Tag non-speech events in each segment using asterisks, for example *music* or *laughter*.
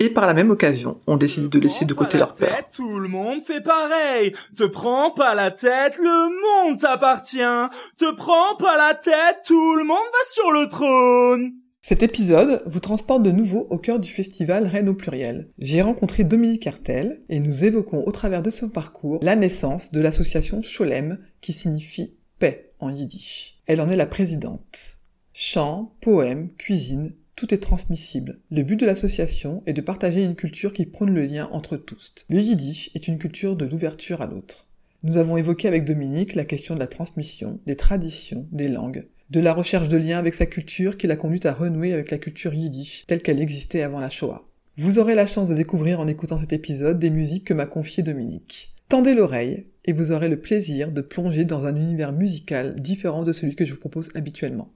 Et par la même occasion, on décide de laisser de côté leur peur. Tout le monde fait pareil. Te prends pas la tête, le monde t'appartient. Te prends pas la tête, tout le monde va sur le trône. Cet épisode vous transporte de nouveau au cœur du festival Rennes au pluriel. J'ai rencontré Dominique Cartel et nous évoquons au travers de son parcours la naissance de l'association Cholem qui signifie paix en yiddish. Elle en est la présidente. Chants, poèmes, cuisine, tout est transmissible. Le but de l'association est de partager une culture qui prône le lien entre tous. Le yiddish est une culture de l'ouverture à l'autre. Nous avons évoqué avec Dominique la question de la transmission, des traditions, des langues, de la recherche de liens avec sa culture qui l'a conduite à renouer avec la culture yiddish telle qu'elle existait avant la Shoah. Vous aurez la chance de découvrir en écoutant cet épisode des musiques que m'a confiées Dominique. Tendez l'oreille et vous aurez le plaisir de plonger dans un univers musical différent de celui que je vous propose habituellement.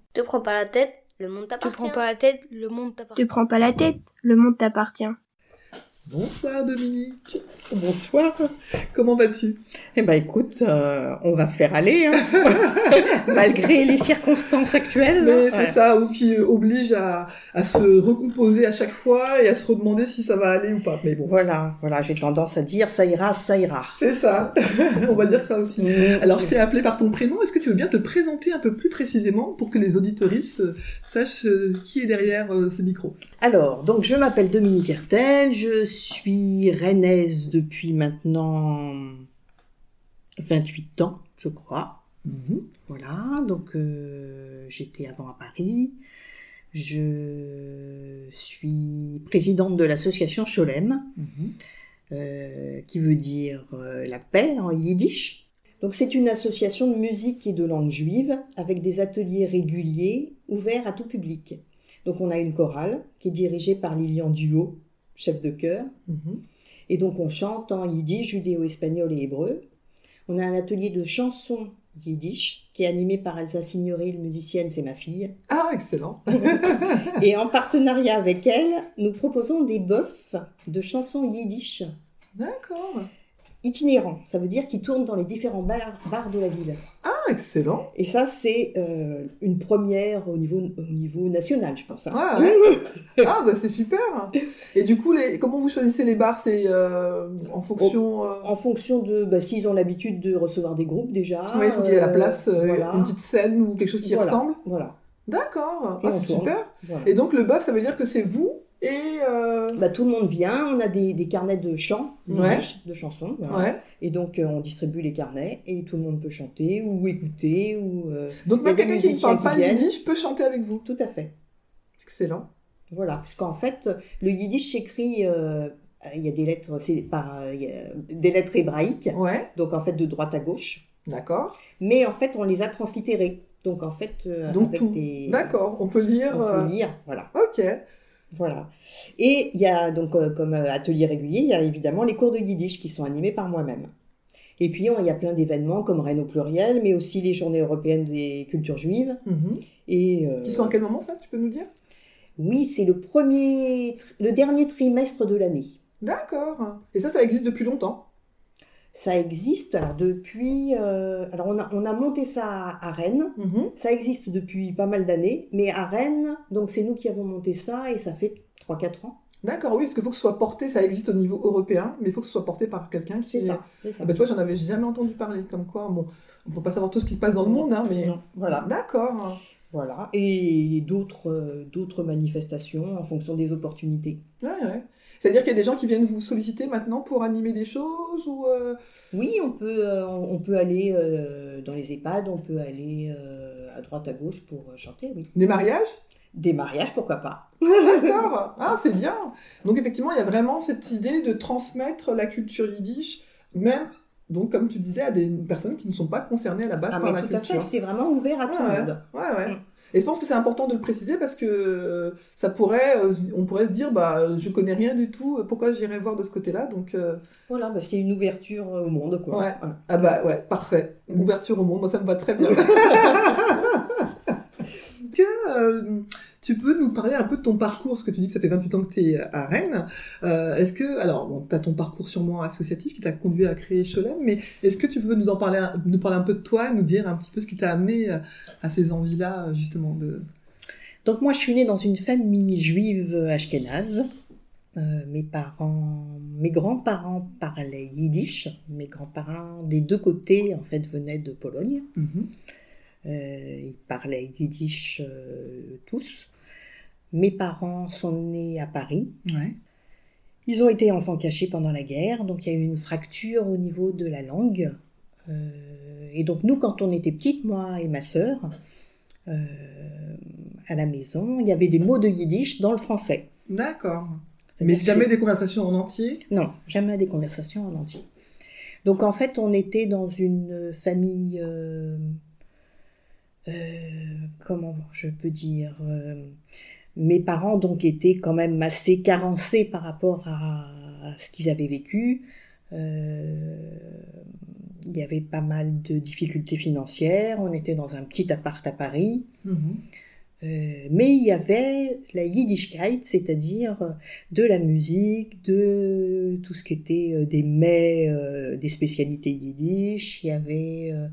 Le monde t'appartient. prends pas la tête, le monde t'appartient. Tu prends pas la tête, le monde t'appartient. Bonsoir Dominique. Bonsoir. Comment vas-tu? Eh ben écoute, euh, on va faire aller, hein. *laughs* malgré les circonstances actuelles. Mais Ouais. c'est ça, ou qui oblige à, à se recomposer à chaque fois et à se redemander si ça va aller ou pas. Mais bon, Voilà, voilà, j'ai tendance à dire ça ira, ça ira. c'est ça. *laughs* On va dire ça aussi. Alors, je t'ai appelé par ton prénom. Est-ce que tu veux bien te présenter un peu plus précisément pour que les auditoristes euh, sachent euh, qui est derrière ce micro? Alors, donc je m'appelle Dominique Hertel, je suis rennaise depuis maintenant 28 ans, je crois. Mhm. Voilà, donc euh, j'étais avant à Paris. Je suis présidente de l'association Cholem, Mhm. euh, qui veut dire euh, la paix en yiddish. Donc c'est une association de musique et de langue juive avec des ateliers réguliers ouverts à tout public. Donc on a une chorale qui est dirigée par Lilian Duo, chef de chœur, Mhm. et donc on chante en yiddish, judéo-espagnol et hébreu. On a un atelier de chansons yiddish qui est animé par Elsa Signoril, musicienne, c'est ma fille. Ah, excellent. *laughs* Et en partenariat avec elle, nous proposons des bofs de chansons yiddish D'accord. Itinérants. Ça veut dire qu'ils tournent dans les différents bars, bars de la ville. Ah, excellent. Et ça, c'est euh, une première au niveau, au niveau national, je pense. hein. Ah, ouais. *laughs* Ah, bah c'est super. Et du coup, les... comment vous choisissez les bars? C'est euh, en fonction. euh, En fonction de bah, s'ils ont l'habitude de recevoir des groupes déjà. Ouais, il faut qu'il y ait la place, voilà. une petite scène ou quelque chose qui Voilà. ressemble. Voilà. D'accord. Ah, c'est tourne. super. voilà. Et donc le bœuf, ça veut dire que c'est vous et. euh, Bah, tout le monde vient, on a des, des carnets de chants, Ouais. de chansons. voilà. Ouais. Et donc euh, on distribue les carnets et tout le monde peut chanter ou écouter ou euh, Donc même des quelqu'un qui ne parle pas yiddish peut chanter avec vous. tout à fait. Excellent. Voilà, puisqu'en fait le yiddish s'écrit, euh, il y a des lettres, c'est par des lettres hébraïques, Ouais. donc en fait de droite à gauche, D'accord. mais en fait on les a translittérées. Donc en fait Donc avec tout. des D'accord. On peut lire. on peut lire, voilà. Ok. Voilà. Et il y a donc euh, comme euh, atelier régulier, il y a évidemment les cours de yiddish qui sont animés par moi-même. Et puis on- il y a plein d'événements comme Rennes au pluriel, mais aussi les journées européennes des cultures juives. Mhm. Et euh, Qui sont à quel moment ça Tu peux nous dire? Oui, c'est le premier, le dernier trimestre de l'année. D'accord. Et ça, ça existe depuis longtemps? Ça existe alors depuis. euh, alors on a, on a monté ça à, à Rennes. Mhm. Ça existe depuis pas mal d'années, mais à Rennes, donc c'est nous qui avons monté ça et ça fait 3-4 ans. D'accord, oui, parce qu'il faut que ce soit porté, ça existe au niveau européen, mais il faut que ce soit porté par quelqu'un qui C'est est- ça. ça. Ah bah, tu vois, j'en avais jamais entendu parler, comme quoi, bon, on peut pas savoir tout ce qui se passe dans le monde, hein, mais... Non, Voilà. D'accord. Voilà. Et d'autres euh, d'autres manifestations en fonction des opportunités. Ouais, ouais. C'est-à-dire qu'il y a des gens qui viennent vous solliciter maintenant pour animer des choses ou... euh, Oui, on peut, euh, on peut aller euh, dans les EHPAD, on peut aller à droite, à gauche pour chanter, oui. Des mariages? Des mariages, pourquoi pas. D'accord. Ah, c'est bien. Donc effectivement, il y a vraiment cette idée de transmettre la culture yiddish, même, donc comme tu disais, à des personnes qui ne sont pas concernées à la base Ah, par mais la tout à fait, culture. c'est vraiment ouvert à tout Ouais, le monde. Ouais, ouais. Et je pense que c'est important de le préciser parce que euh, ça pourrait, euh, on pourrait se dire, bah, je connais rien du tout, pourquoi j'irais voir de ce côté-là Donc euh, Voilà, bah, c'est une ouverture au monde, quoi. Ouais. Ah bah ouais, parfait. Une ouverture au monde, moi ça me va très bien. *laughs* que euh, tu peux nous parler un peu de ton parcours, parce que tu dis que ça fait 28 ans que tu es à Rennes. Euh, est-ce que, alors, bon, tu as ton parcours sûrement associatif qui t'a conduit à créer Cholem, mais est-ce que tu peux nous en parler, un- nous parler un peu de toi, nous dire un petit peu ce qui t'a amené à, à ces envies-là, justement de... Donc moi, je suis née dans une famille juive ashkénaze. Euh, mes parents, mes grands-parents parlaient yiddish. Mes grands-parents des deux côtés, en fait, venaient de Pologne. Mhm. Euh, ils parlaient yiddish euh, tous. Mes parents sont nés à Paris. Ouais. Ils ont été enfants cachés pendant la guerre, donc il y a eu une fracture au niveau de la langue. Euh, et donc nous, quand on était petites, moi et ma sœur, euh, à la maison, il y avait des mots de yiddish dans le français. D'accord. Mais que- jamais des conversations en entier? Non, jamais des conversations en entier. Donc en fait, on était dans une famille, euh, euh, comment je peux dire, euh, mes parents donc étaient quand même assez carencés par rapport à, à ce qu'ils avaient vécu. Euh, il y avait pas mal de difficultés financières. On était dans un petit appart à Paris. Mhm. Euh, mais il y avait la Yiddishkeit, c'est-à-dire euh, de la musique, de tout ce qui était euh, des mets, euh, des spécialités yiddish. Il y avait euh, euh,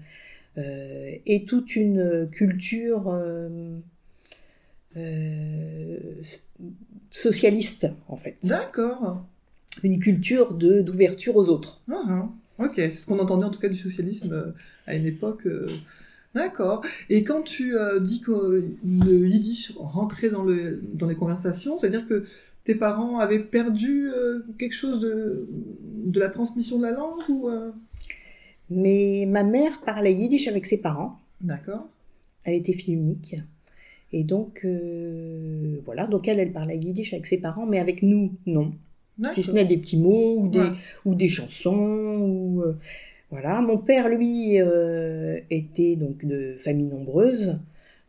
et toute une culture euh, euh, socialiste en fait, D'accord. une culture de d'ouverture aux autres. Ah, ah. Ok, c'est ce qu'on entendait en tout cas du socialisme euh, à une époque. euh, D'accord. Et quand tu euh, dis que euh, le yiddish rentrait dans, le, dans les conversations, c'est-à-dire que tes parents avaient perdu euh, quelque chose de, de la transmission de la langue ou euh, Mais ma mère parlait yiddish avec ses parents. D'accord. Elle était fille unique. Et donc, euh, voilà, donc elle, elle parlait yiddish avec ses parents, mais avec nous, non. Si ce n'est des petits mots ou des, Ouais. ou des chansons. Ou, euh, voilà. Mon père, lui, euh, était donc de famille nombreuse.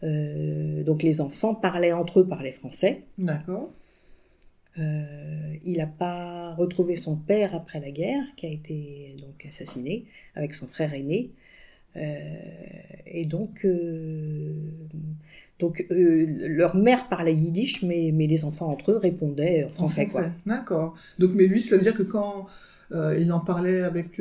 Donc les enfants parlaient entre eux, parlaient français. D'accord. Euh, il n'a pas retrouvé son père après la guerre, qui a été donc assassiné, avec son frère aîné. Euh, et donc, euh, donc leur mère parlait yiddish, mais, mais les enfants entre eux répondaient en français. quoi. D'accord. Donc, mais lui, ça veut dire que quand il en parlait avec,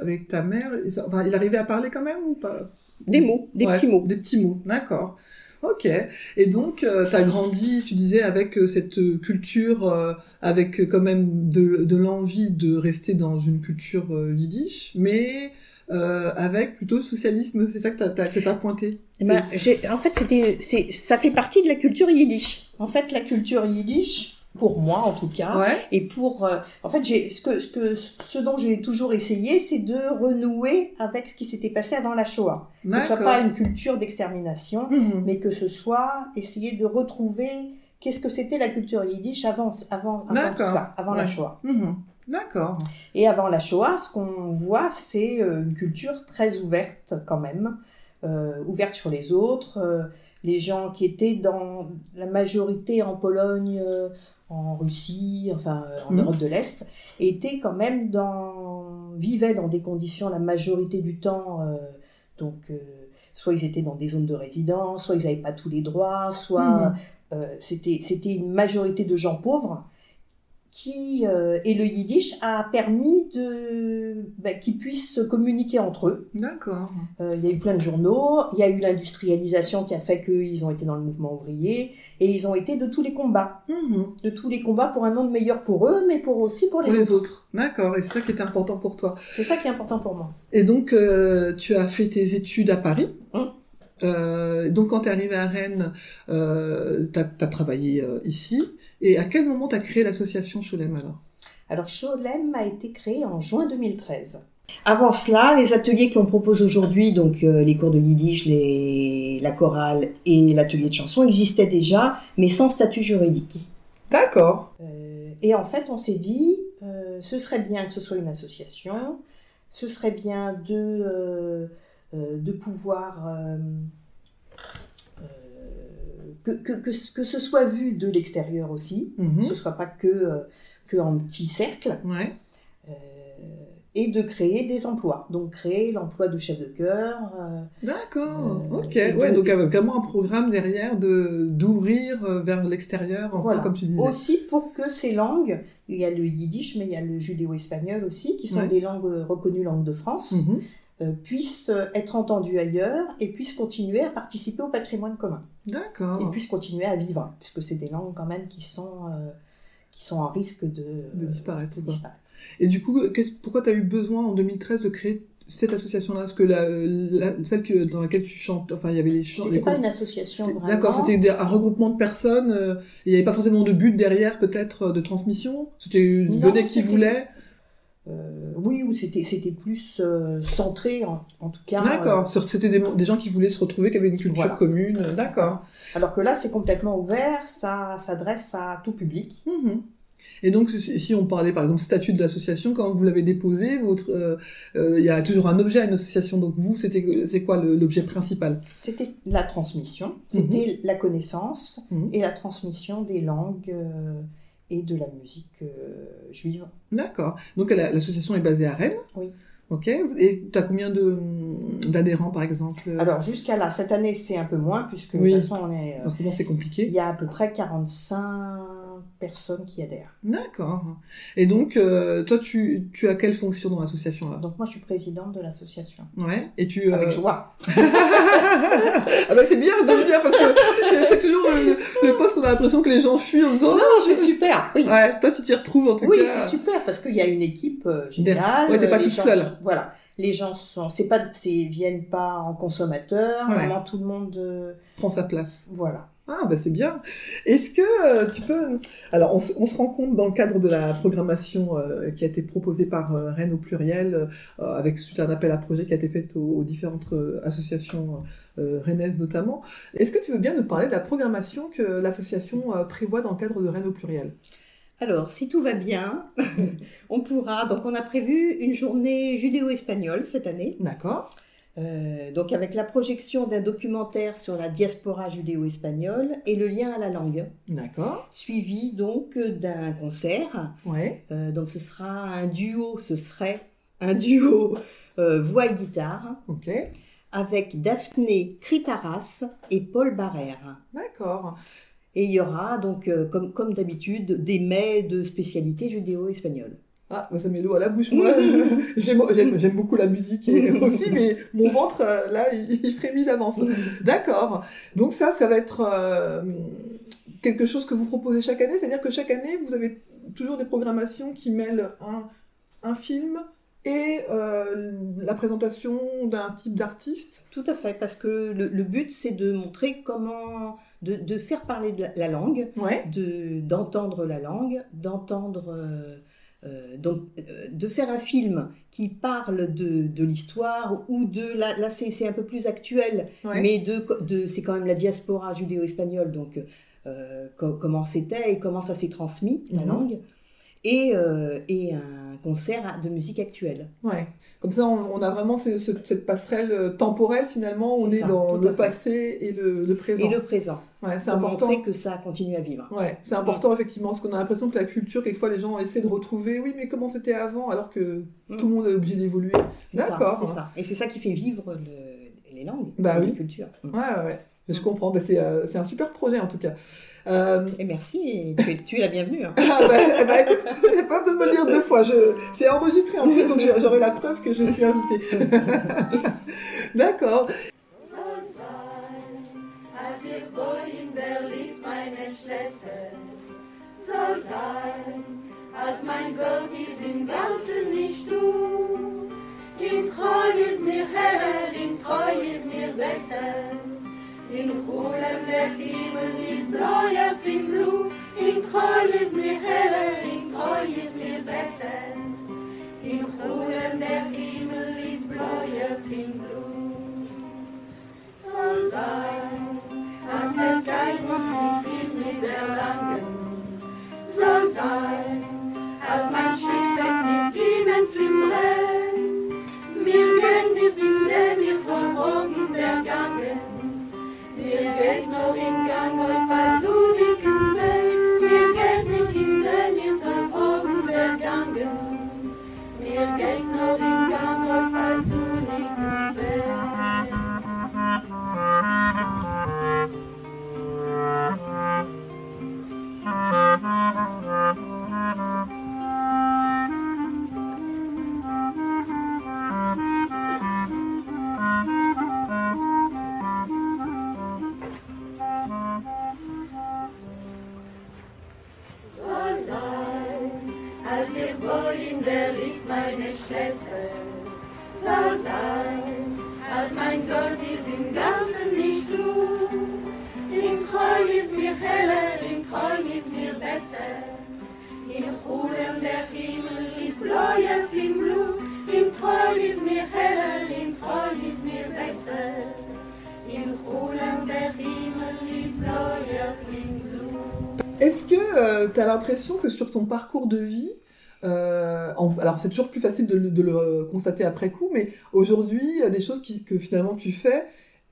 avec ta mère, il, enfin, il arrivait à parler quand même ou pas? Des mots, des Ouais, petits mots. Des petits mots, d'accord. Ok. Et donc, tu as grandi, tu disais, avec euh, cette euh, culture, euh, avec euh, quand même de, de l'envie de rester dans une culture euh, yiddish, mais euh, avec plutôt le socialisme, c'est ça que tu as, t'as pointé? Eh ben, en fait, c'était, ça fait partie de la culture yiddish. En fait, la culture yiddish, pour moi en tout cas, Ouais, et pour, euh, en fait, j'ai, ce que, ce que, ce dont j'ai toujours essayé, c'est de renouer avec ce qui s'était passé avant la Shoah. Que ce soit pas une culture d'extermination, Mhm. mais que ce soit essayer de retrouver qu'est-ce que c'était la culture yiddish avant, avant, avant tout ça, avant la. Shoah. Mhm. D'accord. Et avant la Shoah, ce qu'on voit, c'est euh, une culture très ouverte quand même, euh, ouverte sur les autres. euh, les gens qui étaient dans la majorité en Pologne, en Russie, enfin euh, en Mhm. Europe de l'Est, étaient quand même dans, vivaient dans des conditions la majorité du temps. euh, donc, euh, soit ils étaient dans des zones de résidence, soit ils n'avaient pas tous les droits, soit euh, c'était c'était une majorité de gens pauvres qui euh, et le yiddish a permis de bah, qu'ils puissent se communiquer entre eux. D'accord. Euh, il y a eu plein de journaux, il y a eu l'industrialisation qui a fait qu'ils ont été dans le mouvement ouvrier et ils ont été de tous les combats, Mhm. de tous les combats pour un monde meilleur pour eux, mais pour aussi pour les, Pour les autres. autres. D'accord. Et c'est ça qui était important pour toi. C'est ça qui est important pour moi. Et donc, euh, tu as fait tes études à Paris. Hum. Euh, donc, quand tu es arrivé à Rennes, euh, tu as, travaillé euh, ici. Et à quel moment tu as créé l'association Cholem alors? Alors Cholem a été créé en juin 2013. Avant cela, les ateliers que l'on propose aujourd'hui, donc euh, les cours de yiddish, les, la chorale et l'atelier de chanson existaient déjà, mais sans statut juridique. D'accord. Et en fait, on s'est dit, ce serait bien que ce soit une association, ce serait bien de, de pouvoir euh, euh, que, que, que, que ce soit vu de l'extérieur aussi, Mhm. ce soit pas que, euh, que en petit cercle, Ouais. euh, et de créer des emplois. Donc créer l'emploi de chef de chœur. euh, D'accord, Euh, ok. Ouais, de- donc avec vraiment un programme derrière de d'ouvrir euh, vers l'extérieur, Voilà. comme tu disais. Aussi pour que ces langues, il y a le yiddish, mais il y a le judéo-espagnol aussi, qui sont Ouais. des langues euh, reconnues langues de France, Mhm. Euh, puissent euh, être entendues ailleurs et puissent continuer à participer au patrimoine commun. D'accord. Et puissent continuer à vivre, puisque c'est des langues quand même qui sont, euh, qui sont en risque de, De disparaître, de quoi. disparaître. Et du coup, pourquoi tu as eu besoin en 2013 de créer cette association-là? Parce que la, la- celle que, dans laquelle tu chantes, enfin, il y avait les chants. C'était pas une association vraiment. D'accord, c'était un regroupement de personnes. euh, il n'y avait pas forcément de but derrière, peut-être, de transmission? C'était venait qui voulait? Euh, oui, ou c'était c'était plus euh, centré en, en tout cas. D'accord. euh, C'était des, des gens qui voulaient se retrouver, qui avaient une culture Voilà. commune. D'accord. alors que là, c'est complètement ouvert, ça s'adresse à tout public. Mhm. Et donc, si on parlait par exemple statut de l'association, quand vous l'avez déposé, il y a toujours un objet à une association. Donc vous, c'était, c'est quoi l'objet principal? C'était la transmission, c'était la connaissance Mhm. et la transmission des langues et de la musique euh, juive. D'accord. Donc la- l'association est basée à Rennes. Oui. Ok. Et tu as combien d'adhérents par exemple? Alors jusqu'à là, cette année, c'est un peu moins, puisque Oui. de toute façon, on est, euh, En ce moment, c'est il compliqué. y a à peu près 45 personnes qui adhèrent. D'accord. Et donc, euh, toi, tu, tu as quelle fonction dans l'association là? Donc moi, je suis présidente de l'association. Ouais. Et tu. euh, Avec joie. *laughs* ah bah c'est bien de le dire parce que c'est toujours le, le poste qu'on a l'impression que les gens fuient en disant Non, c'est super. Oui. Ouais, toi tu t'y retrouves en tout Oui, cas. c'est super parce qu'il y a une équipe euh, géniale. Ouais, t'es pas toute seule. sont- voilà, les gens sont, c'est pas, c'est viennent pas en consommateur. Ouais. Vraiment, tout le monde, euh, Prends sa place. voilà. Ah bah c'est bien. Est-ce que euh, tu peux... Alors on, se- on se rend compte dans le cadre de la programmation euh, qui a été proposée par euh, Rennes au pluriel, avec suite à un appel à projet qui a été fait aux, aux différentes associations rennaises notamment. Est-ce que tu veux bien nous parler de la programmation que l'association prévoit dans le cadre de Rennes au pluriel? Alors, si tout va bien, *laughs* on pourra. Donc, on a prévu une journée judéo-espagnole cette année. D'accord. Euh, donc, avec la projection d'un documentaire sur la diaspora judéo-espagnole et le lien à la langue, D'accord. suivi donc d'un concert. Ouais. Euh, donc, ce sera un duo. Ce serait un duo euh, voix et guitare. Ok. avec Daphné Critaras et Paul Barrère. D'accord. Et il y aura donc, comme, comme d'habitude, des mets de spécialité judéo-espagnole. Ah, ça met l'eau à la bouche, moi. *laughs* *laughs* j'aime, beaucoup la musique et *laughs* aussi, mais mon ventre, euh, là, il, il frémit d'avance. D'accord. Donc ça, ça va être euh, quelque chose que vous proposez chaque année, c'est-à-dire que chaque année, vous avez toujours des programmations qui mêlent un, un film et euh, la présentation d'un type d'artiste? Tout à fait, parce que le, le but, c'est de montrer comment, de, de faire parler de la, la langue, Ouais. de, d'entendre la langue, d'entendre... euh, euh, donc, euh, de faire un film qui parle de, de l'histoire ou de là, là c'est, un peu plus actuel ouais. mais de, de c'est quand même la diaspora judéo-espagnole, donc euh, co- comment c'était et comment ça s'est transmis, la Mhm. langue, et, et un concert de musique actuelle. Ouais. Comme ça, on, on a vraiment ce- ce- cette passerelle temporelle finalement. On est ça, dans le passé et le, le présent. Et le présent, Ouais, c'est important. montrer que ça continue à vivre. Ouais, c'est important effectivement, parce qu'on a l'impression que la culture, quelquefois, les gens essaient de retrouver, oui, mais comment c'était avant, alors que Mm. tout le monde est obligé d'évoluer. D'accord. Et c'est ça qui fait vivre le- les langues, Bah oui. les cultures. Mm. Ouais, ouais. Je comprends, bah, c'est euh, c'est un super projet en tout cas. Euh, Et merci, tu es, tu es la bienvenue. hein. *laughs* ah bah, bah, écoute, *laughs* pas besoin de me le dire deux fois. Je... C'est enregistré en plus, donc j'aurai la preuve que je suis invitée. *laughs* D'accord. Schwester. Soll sein, als mein Gott ist im Ganzen nicht du. In Treu ist mir heller, in Treu ist mir besser. In Kulen der Himmel ist bläuer fin blu. In Treu ist mir heller, in Treu ist mir besser. In Kulen der Himmel ist bläuer fin blu soll sein, als der Geist uns nicht sieht mit der Langen. Soll sein, als mein Schiff weg mit Kiemen zum Rhein. Mir geht nicht in dem ich soll oben der Gangen. Mir geht noch in Est-ce que tu as l'impression que sur ton parcours de vie, euh, en- alors c'est toujours plus facile de, le- de le constater après coup, mais aujourd'hui, il y a des choses qui- que finalement tu fais,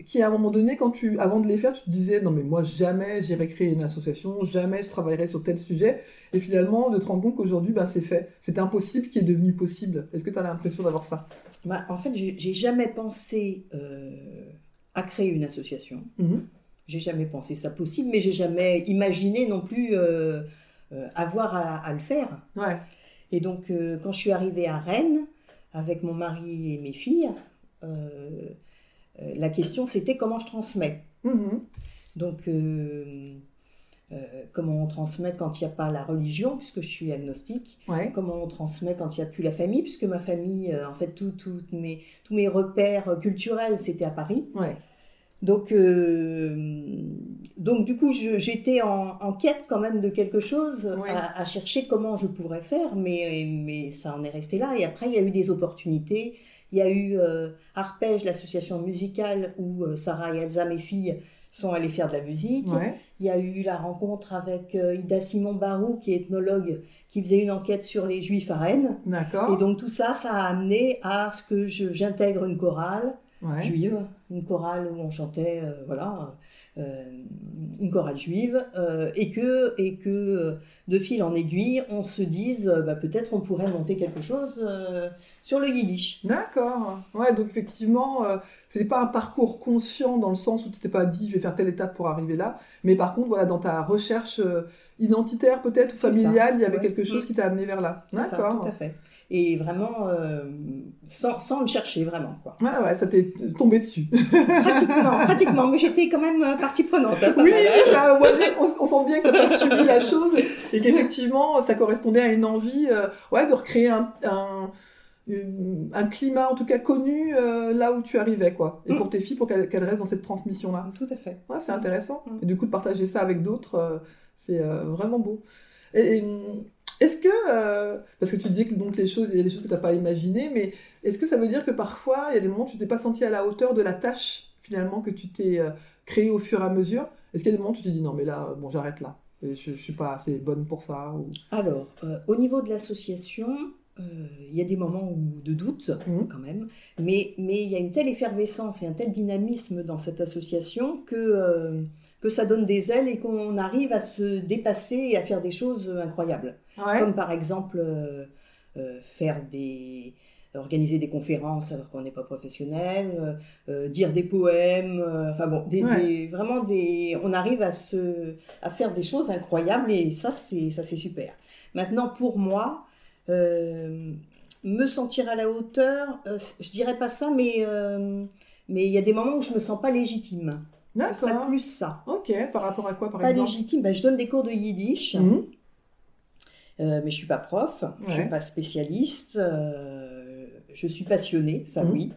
qui à un moment donné, quand tu, avant de les faire, tu te disais non mais moi jamais j'irai créer une association, jamais je travaillerai sur tel sujet, et finalement de te rendre compte qu'aujourd'hui, ben, c'est fait. C'était impossible qui est devenu possible. Est-ce que tu as l'impression d'avoir ça? Bah, en fait, j'ai jamais pensé euh, à créer une association. Mhm. J'ai jamais pensé ça possible, mais j'ai jamais imaginé non plus euh, euh, avoir à, à le faire. Ouais. Et donc, euh, quand je suis arrivée à Rennes, avec mon mari et mes filles, la question c'était comment je transmets. Mhm. Donc, comment on transmet quand il n'y a pas la religion, puisque je suis agnostique. Ouais. Comment on transmet quand il n'y a plus la famille, puisque ma famille, en fait, tout- tout mes, tous mes repères culturels, c'était à Paris. Ouais. Donc, euh, donc du coup, j'étais en, en quête quand même de quelque chose, à, à chercher comment je pourrais faire, mais, mais ça en est resté là. Et après, il y a eu des opportunités. Il y a eu euh, Arpège, l'association musicale, où euh, Sarah et Elsa, mes filles, sont allées faire de la musique. Ouais. Il y a eu la rencontre avec Ida Simon-Barou, qui est ethnologue, qui faisait une enquête sur les juifs à Rennes. D'accord. Et donc tout ça, ça a amené à ce que j'intègre une chorale Ouais. juive, une chorale où on chantait, euh, voilà, euh, une chorale juive, euh, et que, et que de fil en aiguille, on se dise, bah, peut-être on pourrait monter quelque chose sur le yiddish. D'accord. Ouais, donc effectivement, euh, c'était pas un parcours conscient dans le sens où tu t'es pas dit je vais faire telle étape pour arriver là, mais par contre, voilà, dans ta recherche identitaire peut-être ou ça, familiale, il y avait ouais. quelque chose Mm. qui t'a amené vers là. Ça, D'accord. tout à fait. Et vraiment, euh, sans, sans le chercher, vraiment. Quoi. Ouais, ouais, ça t'est tombé dessus. Pratiquement, pratiquement, mais j'étais quand même euh, partie prenante. hein, oui, ça, on, sent bien que t'as pas subi la chose et qu'effectivement, ça correspondait à une envie, euh, ouais, de recréer un, un, un climat en tout cas connu euh, là où tu arrivais, quoi. Et Mm. pour tes filles, pour qu'elles restent dans cette transmission-là. Tout à fait. Ouais, c'est intéressant. Mm. Et du coup, de partager ça avec d'autres, euh, c'est euh, vraiment beau. Et, et, est-ce que, euh, parce que tu disais que donc les choses, il y a des choses que tu n'as pas imaginées, mais est-ce que ça veut dire que parfois, il y a des moments où tu t'es pas senti à la hauteur de la tâche finalement que tu t'es euh, créée au fur et à mesure? Est-ce qu'il y a des moments où tu te dis non, mais là, bon, j'arrête là. Je, je suis pas assez bonne pour ça ou... Alors, euh, au niveau de l'association, il y a des moments où, de doute Mhm. quand même, mais mais il y a une telle effervescence et un tel dynamisme dans cette association que, que ça donne des ailes et qu'on arrive à se dépasser et à faire des choses incroyables. Ouais. Comme par exemple euh, euh, faire des organiser des conférences alors qu'on n'est pas professionnel, euh, euh, dire des poèmes, euh, enfin bon, des, Ouais. des- vraiment des, on arrive à se, à faire des choses incroyables et ça c'est, ça c'est super. Maintenant pour moi, euh, me sentir à la hauteur, euh, je dirais pas ça, mais euh, mais il y a des moments où je me sens pas légitime. Ce serait plus ça. Ok, par rapport à quoi par Pas exemple légitime. Ben, je donne des cours de yiddish. Mhm. Euh, mais je suis pas prof, je Ouais. suis pas spécialiste, euh, je suis passionnée, ça Mhm. oui.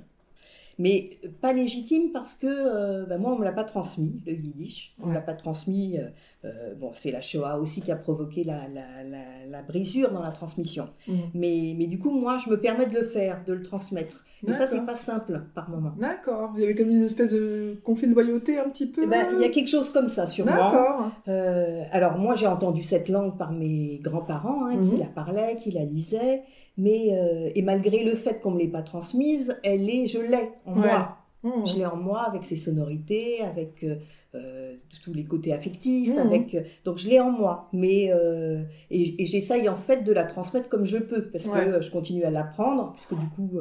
Mais pas légitime parce que euh, bah, moi, on me l'a pas transmis, le yiddish. On me Ouais. l'a pas transmis. euh, euh, bon, c'est la Shoah aussi qui a provoqué la, la, la, la brisure dans la transmission. Mhm. Mais, mais du coup, moi, je me permets de le faire, de le transmettre. Et ça, c'est pas simple par moment. D'accord. Il y avait comme une espèce de conflit de loyauté un petit peu. Eh ben, Il y a quelque chose comme ça, sûrement. D'accord. Euh, alors moi j'ai entendu cette langue par mes grands-parents hein, qui Mhm. la parlaient, qui la lisaient, mais euh, et malgré le fait qu'on me l'ait pas transmise, elle est, je l'ai en Ouais. moi. Mhm. Je l'ai en moi avec ses sonorités, avec euh, euh, tous les côtés affectifs, avec euh, donc je l'ai en moi. Mais euh, et, et j'essaye en fait de la transmettre comme je peux parce Ouais. que je continue à l'apprendre puisque du coup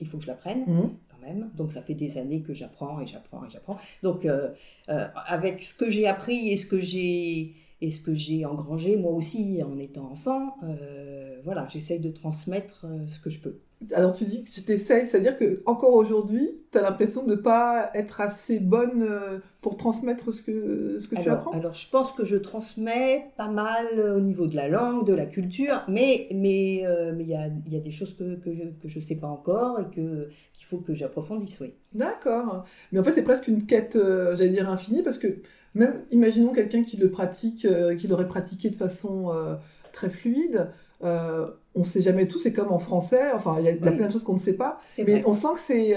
il faut que je l'apprenne Mhm. quand même. Donc ça fait des années que j'apprends et j'apprends et j'apprends. Donc avec ce que j'ai appris et ce que j'ai et ce que j'ai engrangé moi aussi en étant enfant, euh, voilà, j'essaye de transmettre euh, ce que je peux. alors tu dis que tu t'essayes, c'est-à-dire que encore aujourd'hui, tu as l'impression de ne pas être assez bonne euh, pour transmettre ce que, ce que tu apprends? alors, je pense que je transmets pas mal au niveau de la langue, de la culture, mais il mais, euh, mais y, a, y a des choses que, que je ne sais pas encore et que, qu'il faut que j'approfondisse, oui. D'accord. Mais en fait, c'est presque une quête, euh, j'allais dire, infinie, parce que même, imaginons quelqu'un qui le pratique, euh, qui l'aurait pratiqué de façon euh, très fluide, euh, on ne sait jamais tout, c'est comme en français, enfin, il y a, Oui. plein de choses qu'on ne sait pas, mais vrai. on sent que c'est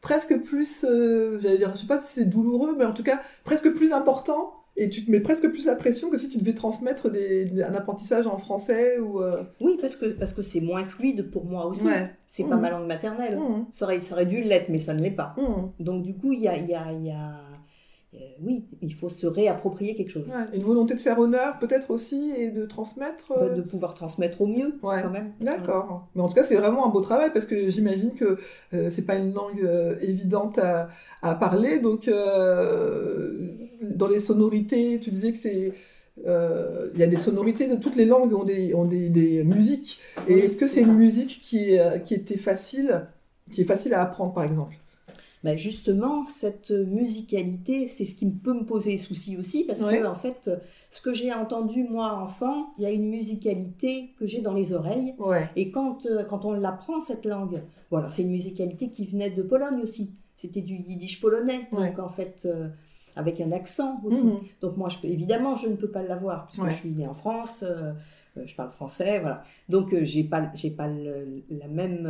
presque plus, je sais pas si c'est douloureux, mais en tout cas, presque plus important, et tu te mets presque plus la pression que si tu devais transmettre des, un apprentissage en français ou... Oui, parce que parce que c'est moins fluide pour moi aussi. Ouais. C'est pas Mhm. ma langue maternelle. Mhm. Ça, aurait, ça aurait dû l'être, mais ça ne l'est pas. Mhm. Donc du coup, il y a, y a, y a- oui, il faut se réapproprier quelque chose. Ouais, Une volonté de faire honneur peut-être aussi et de transmettre. Bah, euh, de pouvoir transmettre au mieux, Ouais. quand même. D'accord. Mais en tout cas, c'est vraiment un beau travail parce que j'imagine que euh, c'est pas une langue euh, évidente à, à parler. Donc, euh, dans les sonorités, tu disais que c'est. euh, Il y a des sonorités de toutes les langues ont des, ont des, des musiques. Et est-ce que c'est une musique qui, est, euh, qui était facile, qui est facile à apprendre par exemple? Ben justement, cette musicalité, c'est ce qui peut me poser souci aussi, parce Ouais. que en fait, ce que j'ai entendu moi enfant, il y a une musicalité que j'ai dans les oreilles, Ouais. et quand, euh, quand on l'apprend cette langue, voilà, c'est une musicalité qui venait de Pologne aussi. C'était du yiddish polonais, donc Ouais. en fait, euh, avec un accent aussi. Mhm. Donc moi, je peux, évidemment, je ne peux pas l'avoir, puisque je suis née en France, euh, je parle français, voilà. Donc euh, j'ai pas, j'ai pas le- la même,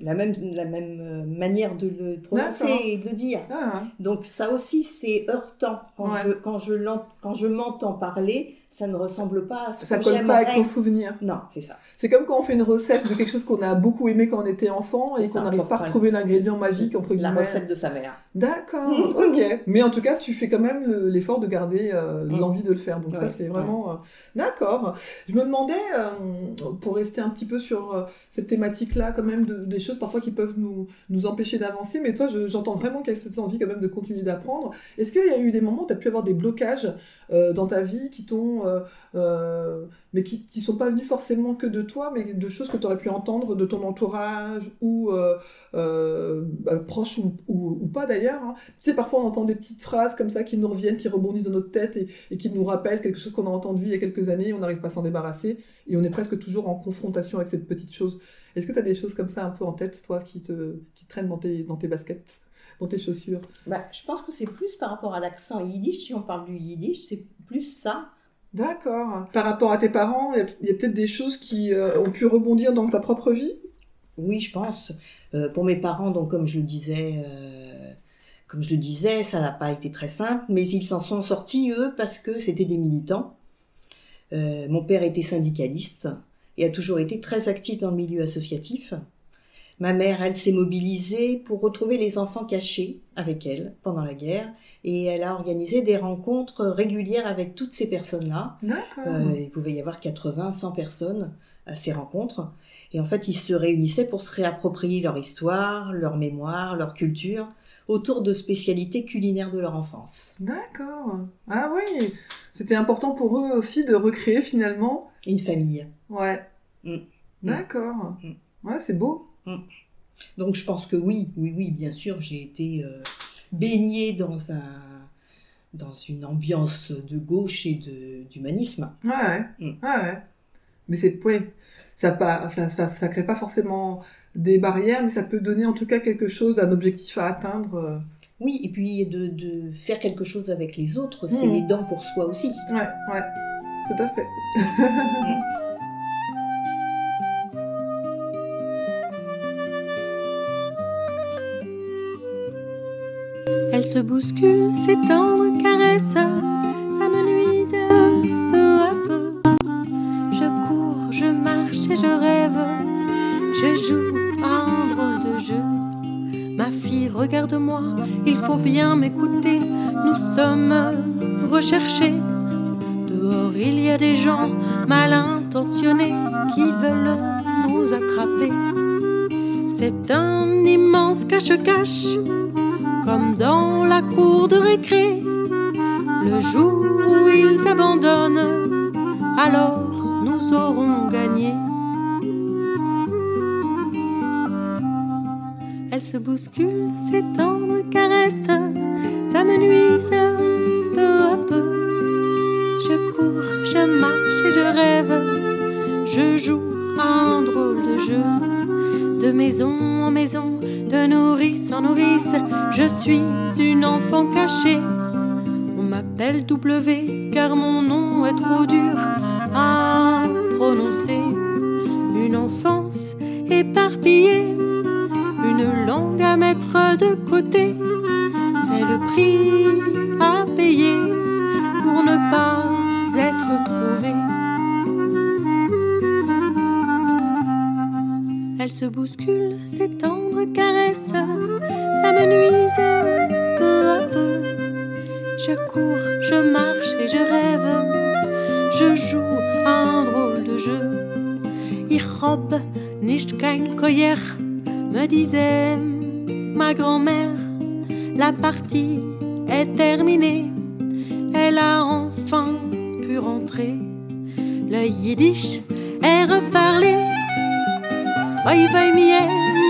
la même, la même euh, manière de le prononcer et de le dire. Ah, Donc ça aussi, c'est heurtant quand Ouais. je, quand je quand je m'entends parler, ça ne ressemble pas à ce ça que colle pas avec ton j'aimerais. souvenir. Non, c'est ça. C'est comme quand on fait une recette de quelque chose qu'on a beaucoup aimé quand on était enfant et qu'on ça, n'arrive pas à retrouver l'ingrédient magique entre La guillemets. recette de sa mère. D'accord, *laughs* ok. Mais en tout cas, tu fais quand même le- l'effort de garder euh, Mm. l'envie de le faire. Donc ça, c'est vraiment... euh, D'accord. Je me demandais, euh, pour rester un petit peu sur cette thématique-là, quand même, de- des choses parfois qui peuvent nous, nous empêcher d'avancer, mais toi, je- j'entends vraiment qu'il y a cette envie quand même de continuer d'apprendre. Est-ce qu'il y a eu des moments où tu as pu avoir des blocages dans ta vie qui t'ont... euh, euh, mais qui ne sont pas venus forcément que de toi, mais de choses que tu aurais pu entendre de ton entourage ou euh, proche ou, pas d'ailleurs. hein. Tu sais, parfois on entend des petites phrases comme ça qui nous reviennent, qui rebondissent dans notre tête et, et qui nous rappellent quelque chose qu'on a entendu il y a quelques années, on n'arrive pas à s'en débarrasser et on est presque toujours en confrontation avec cette petite chose. Est-ce que tu as des choses comme ça un peu en tête, toi, qui te qui traînent dans tes, dans tes baskets, dans tes chaussures? Bah, je pense que c'est plus par rapport à l'accent yiddish. Si on parle du yiddish, c'est plus ça. D'accord. Par rapport à tes parents, il y a, peut-être des choses qui euh, ont pu rebondir dans ta propre vie? Oui, je pense. Euh, pour mes parents, donc comme je le disais, euh, comme je le disais, ça n'a pas été très simple, mais ils s'en sont sortis eux parce que c'était des militants. Euh, mon père était syndicaliste et a toujours été très actif dans le milieu associatif. Ma mère, elle s'est mobilisée pour retrouver les enfants cachés avec elle pendant la guerre et elle a organisé des rencontres régulières avec toutes ces personnes-là. D'accord. Euh, il pouvait y avoir 80, 100 personnes à ces rencontres. Et en fait, ils se réunissaient pour se réapproprier leur histoire, leur mémoire, leur culture, autour de spécialités culinaires de leur enfance. D'accord. Ah oui, c'était important pour eux aussi de recréer finalement. Une famille. Ouais. Mm. D'accord. Mm. Ouais, c'est beau. Donc je pense que oui, oui, oui, bien sûr, j'ai été euh, baignée dans un dans une ambiance de gauche et de d'humanisme. Ouais, ouais. Mm. Ouais, ouais. Mais c'est, oui, ça, pas, ça, ça, ça crée pas forcément des barrières, mais ça peut donner en tout cas quelque chose, un objectif à atteindre. euh. Oui, et puis de, de faire quelque chose avec les autres, c'est Mm. aidant pour soi aussi. Ouais, ouais. Tout à fait. Elle *laughs* se bouscule, ses tendres caresses, ça me nuise peu à peu. Je cours, je marche et je rêve, je joue à un drôle de jeu. Ma fille, regarde-moi, il faut bien m'écouter, nous sommes recherchés. Dehors, il y a des gens mal intentionnés qui veulent nous attraper. C'est un immense cache-cache comme dans la cour de récré, le jour où ils abandonnent, alors nous aurons gagné. Elle se bouscule, ses tendres caresses, ça me nuise peu à peu. Je cours, je marche et je rêve, je joue un drôle de jeu. De maison en maison, de nourrice en nourrice, je suis une enfant cachée. On m'appelle W car mon nom est trop dur à prononcer. Une enfance éparpillée, une langue à mettre de côté. C'est le prix à payer Elle se bouscule, ses tendres caresses s'amenuisent peu à peu. Je cours, je marche et je rêve. Je joue un drôle de jeu. Ich hab nicht kein Koyer, me disait ma grand-mère. La partie est terminée. Elle a enfin pu rentrer. Le yiddish est reparlé. Oi, vai mir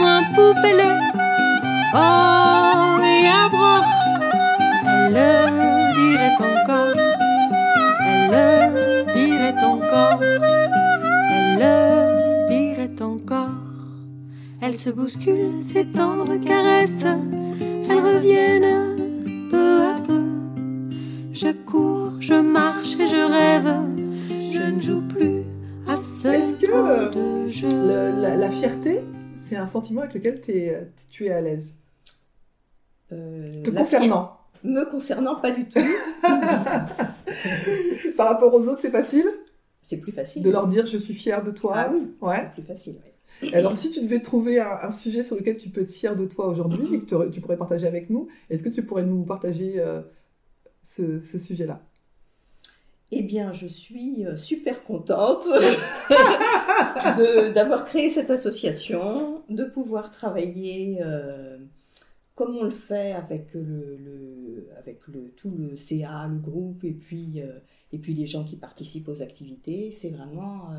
mein poupele. Oh, et bras. Elle le dirait encore. Elle le dirait encore. Elle le dirait encore. Elle se bouscule, ses tendres caresses. Elles reviennent c'est un sentiment avec lequel t'es- tu es à l'aise Euh, Te concernant Me concernant pas du tout. *laughs* Par rapport aux autres, c'est facile? C'est plus facile. de leur dire je suis fière de toi Ah oui, Ouais. c'est plus facile. oui. Alors, si tu devais trouver un, un sujet sur lequel tu peux être fier de toi aujourd'hui et que tu- tu pourrais partager avec nous, est-ce que tu pourrais nous partager euh, ce, ce sujet-là? Eh bien, je suis euh, super contente *laughs* d'avoir créé cette association, de pouvoir travailler euh, comme on le fait avec, le, le- avec le, tout le CA, le groupe, et puis, euh, et puis les gens qui participent aux activités. C'est vraiment euh,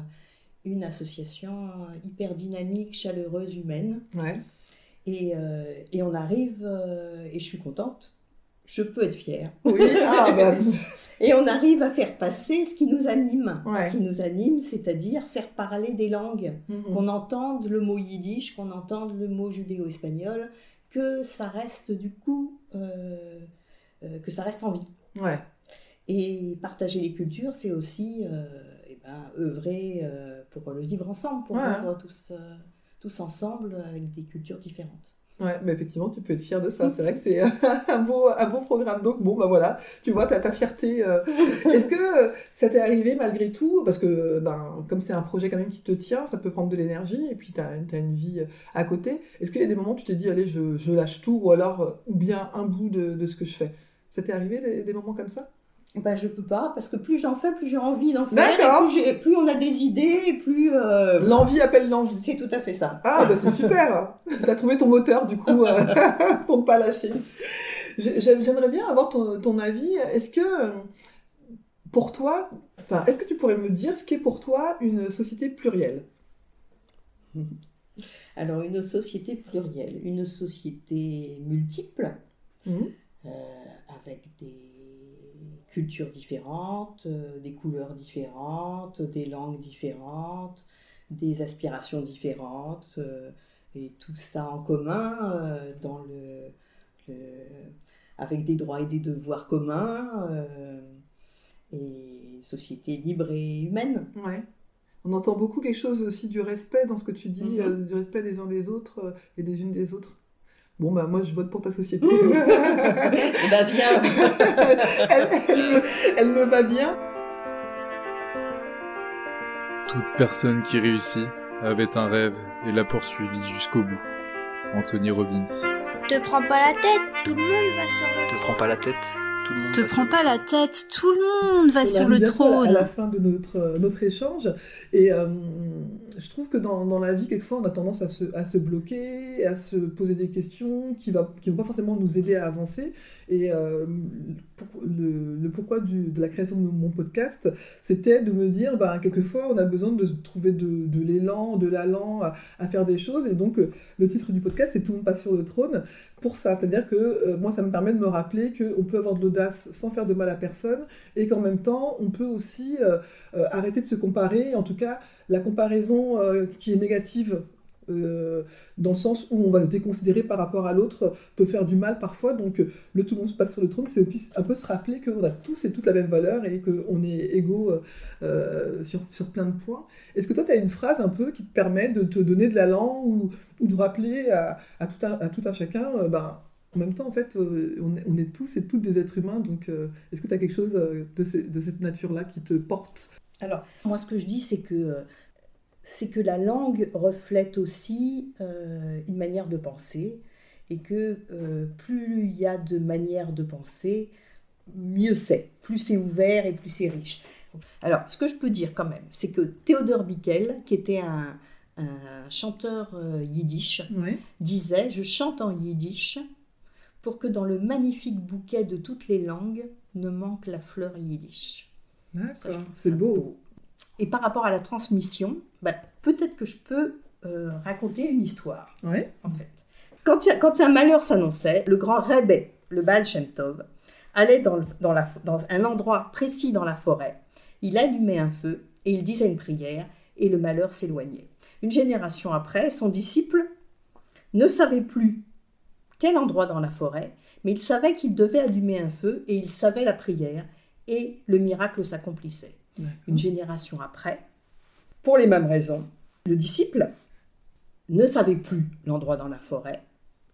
une association hyper dynamique, chaleureuse, humaine. Ouais. Et, et on arrive, et je suis contente, je peux être fière. Oui, *laughs* ah, bah, Et on arrive à faire passer ce qui nous anime. Ouais. Ce qui nous anime, c'est-à-dire faire parler des langues. mhm. Qu'on entende le mot yiddish, qu'on entende le mot judéo-espagnol, que ça reste du coup, euh, euh, que ça reste en vie. ouais. Et partager les cultures, c'est aussi euh, eh ben, œuvrer euh, pour le vivre ensemble, pour Ouais. vivre tous, tous ensemble avec des cultures différentes. Ouais, mais effectivement, tu peux être fier de ça. C'est vrai que c'est *laughs* un beau, un beau programme. Donc, bon, bah voilà, tu vois, tu as ta fierté. euh. *laughs* Est-ce que euh, ça t'est arrivé malgré tout? Parce que, ben, comme c'est un projet quand même qui te tient, ça peut prendre de l'énergie et puis tu as, une vie euh, à côté. Est-ce qu'il y a des moments où tu t'es dit, allez, je, je lâche tout ou alors, euh, ou bien un bout de, de ce que je fais? Ça t'est arrivé des, des moments comme ça? Ben, je peux pas, parce que plus j'en fais, plus j'ai envie d'en faire. D'accord. Et plus, plus on a des idées, et plus. euh, L'envie appelle l'envie. C'est tout à fait ça. Ah, bah c'est super *laughs* T'as trouvé ton moteur, du coup, euh, *laughs* pour ne pas lâcher. J'ai- j'ai- J'aimerais bien avoir ton, ton avis. Est-ce que, pour toi, enfin, est-ce que tu pourrais me dire ce qu'est pour toi une société plurielle? Alors, une société plurielle, une société multiple, Mhm. euh, avec des cultures différentes, euh, des couleurs différentes, des langues différentes, des aspirations différentes, euh, et tout ça en commun euh, dans le, le- avec des droits et des devoirs communs, et une société libre et humaine. Ouais. On entend beaucoup quelque chose aussi du respect dans ce que tu dis, Mhm. euh, du respect des uns des autres euh, et des unes des autres. Bon, bah moi, je vote pour ta société. *laughs* Eh *laughs* viens. *laughs* elle, elle me- elle me va bien. Toute personne qui réussit avait un rêve et l'a poursuivi jusqu'au bout. Anthony Robbins. Te prends pas la tête, tout le monde va sur le Te prends pas la tête, tout le monde Te va prends sur le pas la tête, tout le monde va On sur le bientôt à la- trône. À la fin de notre, euh, notre échange. Et euh, je trouve que dans, la vie, quelquefois, on a tendance à se, bloquer, à se poser des questions qui ne vont pas forcément nous aider à avancer. Et euh, le, pourquoi de la création de mon podcast, c'était de me dire, ben, quelquefois, on a besoin de trouver de, de l'élan, de l'allant à, à faire des choses. Et donc, euh, le titre du podcast, c'est Tout le monde passe sur le trône pour ça. C'est-à-dire que euh, moi, ça me permet de me rappeler qu'on peut avoir de l'audace sans faire de mal à personne et qu'en même temps, on peut aussi euh, euh, arrêter de se comparer. En tout cas, la comparaison qui est négative, euh, dans le sens où on va se déconsidérer par rapport à l'autre, peut faire du mal parfois. Donc, euh, le tout le monde passe sur le trône, c'est un peu se rappeler qu'on a tous et toutes la même valeur et qu'on est égaux euh, sur, sur plein de points. Est-ce que toi, tu as une phrase un peu qui te permet de te donner de l'allant ou, ou de rappeler à, tout, un, à tout un chacun ben, en même temps, en fait, on, est, tous et toutes des êtres humains, donc est-ce que tu as quelque chose de, cette nature-là qui te porte? Alors, moi, ce que je dis, c'est que, c'est que la langue reflète aussi euh, une manière de penser, et que euh, plus il y a de manières de penser, mieux c'est. Plus c'est ouvert et plus c'est riche. Alors, ce que je peux dire quand même, c'est que Théodore Bickel, qui était un, un chanteur euh, yiddish, disait Je chante en yiddish pour que dans le magnifique bouquet de toutes les langues ne manque la fleur yiddish. D'accord, c'est beau. Et par rapport à la transmission, bah, peut-être que je peux euh, raconter une histoire, Ouais. en fait. Quand, a- quand un malheur s'annonçait, le grand Rebbe, le Baal Shem Tov, allait dans, le- dans la- dans un endroit précis dans la forêt. Il allumait un feu et il disait une prière et le malheur s'éloignait. Une génération après, son disciple ne savait plus quel endroit dans la forêt, mais il savait qu'il devait allumer un feu et il savait la prière et le miracle s'accomplissait. Une génération après, pour les mêmes raisons, le disciple ne savait plus l'endroit dans la forêt,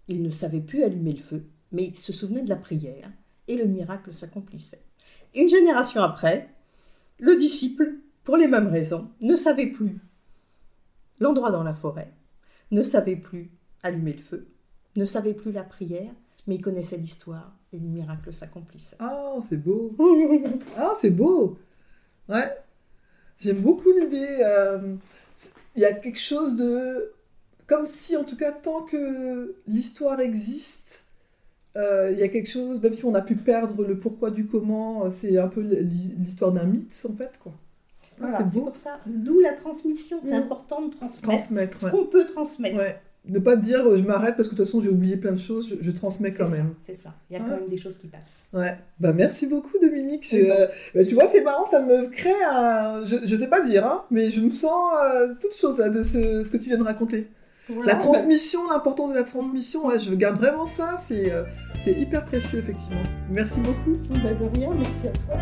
il ne savait plus allumer le feu, mais il se souvenait de la prière et le miracle s'accomplissait. Une génération après, le disciple, pour les mêmes raisons, ne savait plus l'endroit dans la forêt, ne savait plus allumer le feu, ne savait plus la prière, mais il connaissait l'histoire et le miracle s'accomplissait. Ah, c'est beau. *laughs* Ah, c'est beau. Ouais. J'aime beaucoup l'idée. euh, Il y a quelque chose de... Comme si, en tout cas, tant que l'histoire existe, euh, il y a quelque chose, même si on a pu perdre le pourquoi du comment, euh, c'est un peu l'hi- l'histoire d'un mythe, en fait, quoi. Ah, Voilà, c'est pour ça. D'où la transmission. C'est Mm. important de transmettre, Transmettre, ce ouais. qu'on peut transmettre. Ouais. Ne pas dire euh, je m'arrête parce que de toute façon j'ai oublié plein de choses, je, je transmets quand même. C'est ça. Il y a Ouais. quand même des choses qui passent. Ouais, bah merci beaucoup Dominique. Je- euh, bah, tu vois, c'est marrant, ça me crée un. Je, je sais pas dire, hein, mais je me sens euh, toute chose là de ce, ce que tu viens de raconter. Voilà. La transmission, l'importance de la transmission, ouais, je garde vraiment ça, c'est euh, hyper précieux effectivement. Merci beaucoup. Bah, de rien, merci à toi.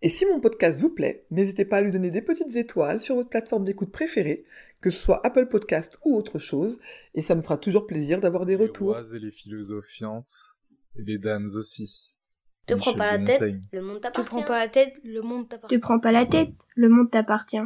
Et si mon podcast vous plaît, n'hésitez pas à lui donner des petites étoiles sur votre plateforme d'écoute préférée, que ce soit Apple Podcast ou autre chose, et ça me fera toujours plaisir d'avoir des Les retours. rois et les philosophiantes, et les dames aussi. Te prends pas la tête, le monde Te t'appartient. prends pas la tête, le monde te t'appartient. prends pas la tête, le monde t'appartient.